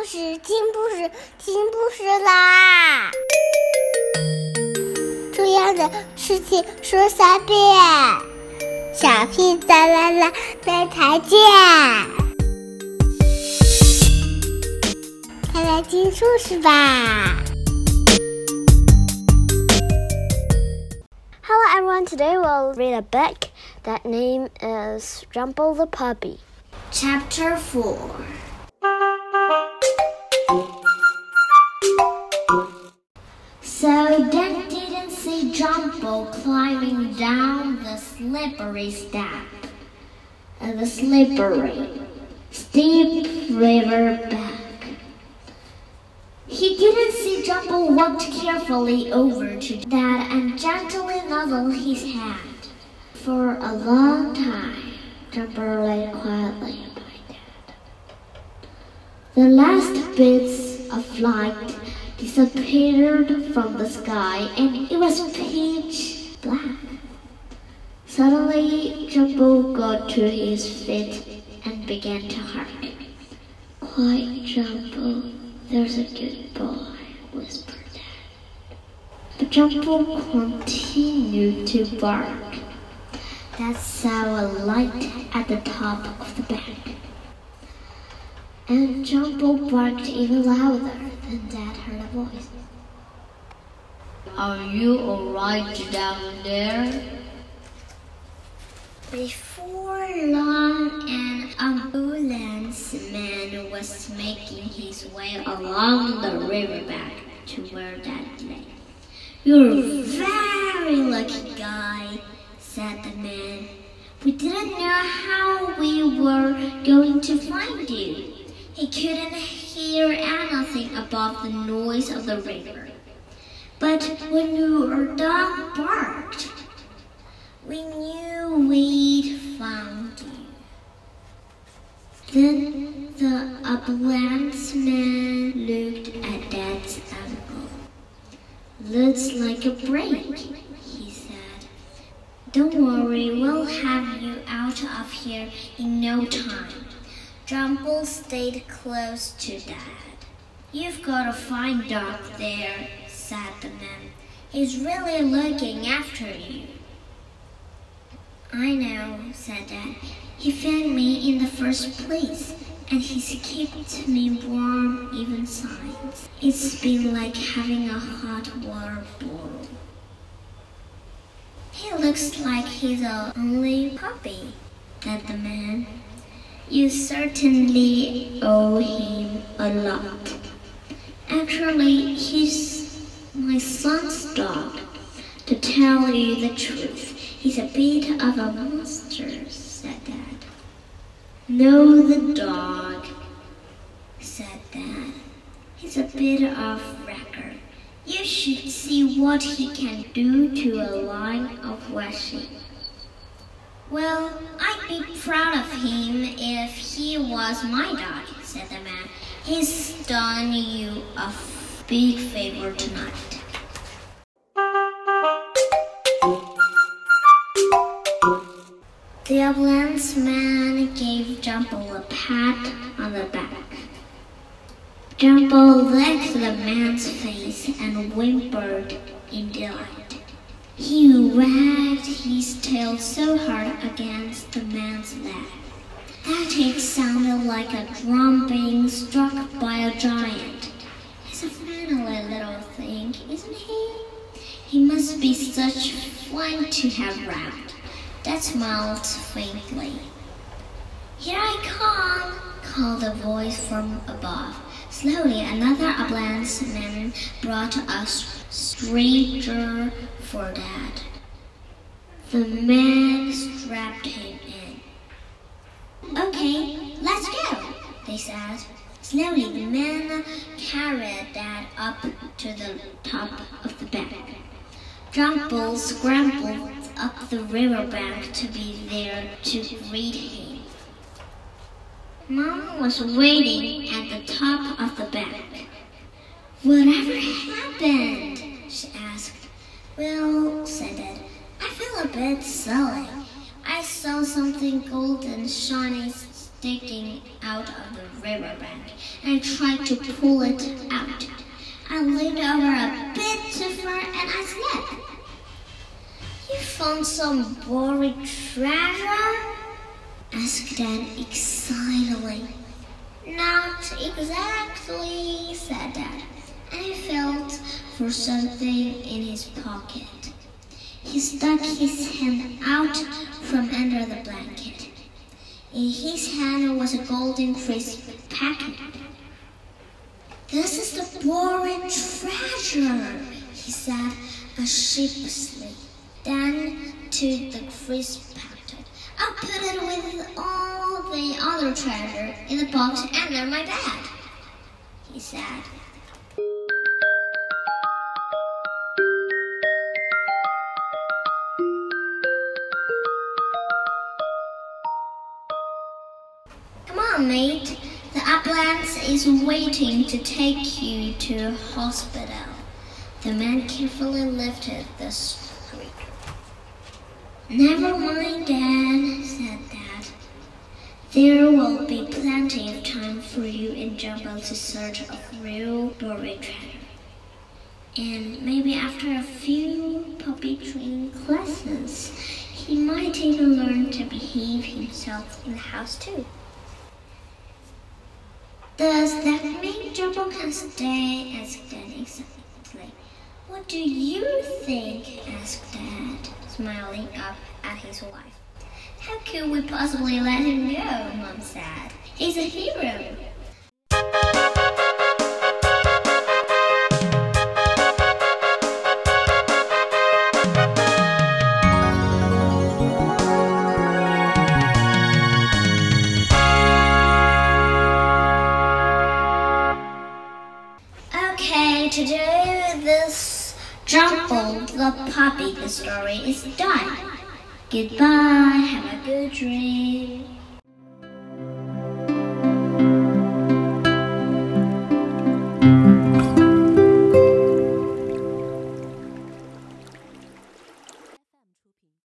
故事，听故事，听故事啦！重要的事情说三遍，小屁哒啦啦，明天见！快来听故事吧！Hello everyone, today we'll read a book that name is Jumble the Puppy. Chapter 4 climbing down the slippery step, and the slippery, steep river bank. He didn't see Jumble walked carefully over to Dad and gently nuzzle his hand. For a long time, Jumble lay quietly by Dad. The last bits of light disappeared from the sky and it was pitch Suddenly, Jumble got to his feet and began to hark. Quiet, Jumble. There's a good boy, whispered Dad. But Jumble continued to bark. Dad saw a light at the top of the bank. And Jumble barked even louder. Then Dad heard a voice. Are you alright down there? Before long, an ambulance man was making his way along the riverbank to where Dad lay. You're a very lucky guy, said the man. We didn't know how we were going to find you. He couldn't hear anything above the noise of the river. But when your dog barked, we knew we'd found you. Then the ambulance man looked at Dad's ankle. Looks like a break, he said. Don't worry, we'll have you out of here in no time. Jumble stayed close to Dad. You've got a fine dog there, said the man. He's really looking after you. I know, said Dad. He fed me in the first place, and he's kept me warm even since. It's been like having a hot water bowl. He looks like he's a only puppy, said the man. You certainly owe him a lot. Actually, he's my son's dog. To tell you the truth, he's a bit of a monster, said Dad. No, the dog, said Dad. He's a bit of wrecker. You should see what he can do to a line of washing. Well, I'd be proud of him if he was my dog, said the man. He's done you a big favor tonight. The ambulance man gave Jumble a pat on the back. Jumble licked the man's face and whimpered in delight. He wagged his tail so hard against the man's leg that it sounded like a drum being struck by a giant. A little thing, isn't he? He must be such fun to have round. Dad smiled faintly. Here I come, called a voice from above. Slowly, another ambulance man brought a stranger for Dad. The man strapped him in. Okay, let's go, they said. Slowly, the man carried Dad up to the top of the bank. Jumble scrambled up the riverbank to be there to greet him. Mom was waiting at the top of the bank. Whatever happened? she asked. Well, said Dad, I feel a bit silly. I saw something golden shiny sticking out of the riverbank, and tried to pull it out. I leaned over a bit too far and I slipped. You found some buried treasure? asked Dad excitedly. Not exactly, said Dad, and he felt for something in his pocket. He stuck his hand out from under the blanket. In his hand was a golden crisp packet. This is the buried treasure, he said sheepishly. Then to the crisp packet. I'll put it with all the other treasure in the box under my bed, he said. Mate. The ambulance is waiting to take you to hospital. The man carefully lifted the streaker. Never mind, Dad, said Dad. There will be plenty of time for you and Jumble to search of real buried treasure. And maybe after a few puppy training classes, he might even learn to behave himself in the house too. Does that mean Jumble can stay? asked Dad excitedly. What do you think? asked Dad, smiling up at his wife. How could we possibly let him go? Mom said. He's a hero. The puppy the story is done. Goodbye, have a good.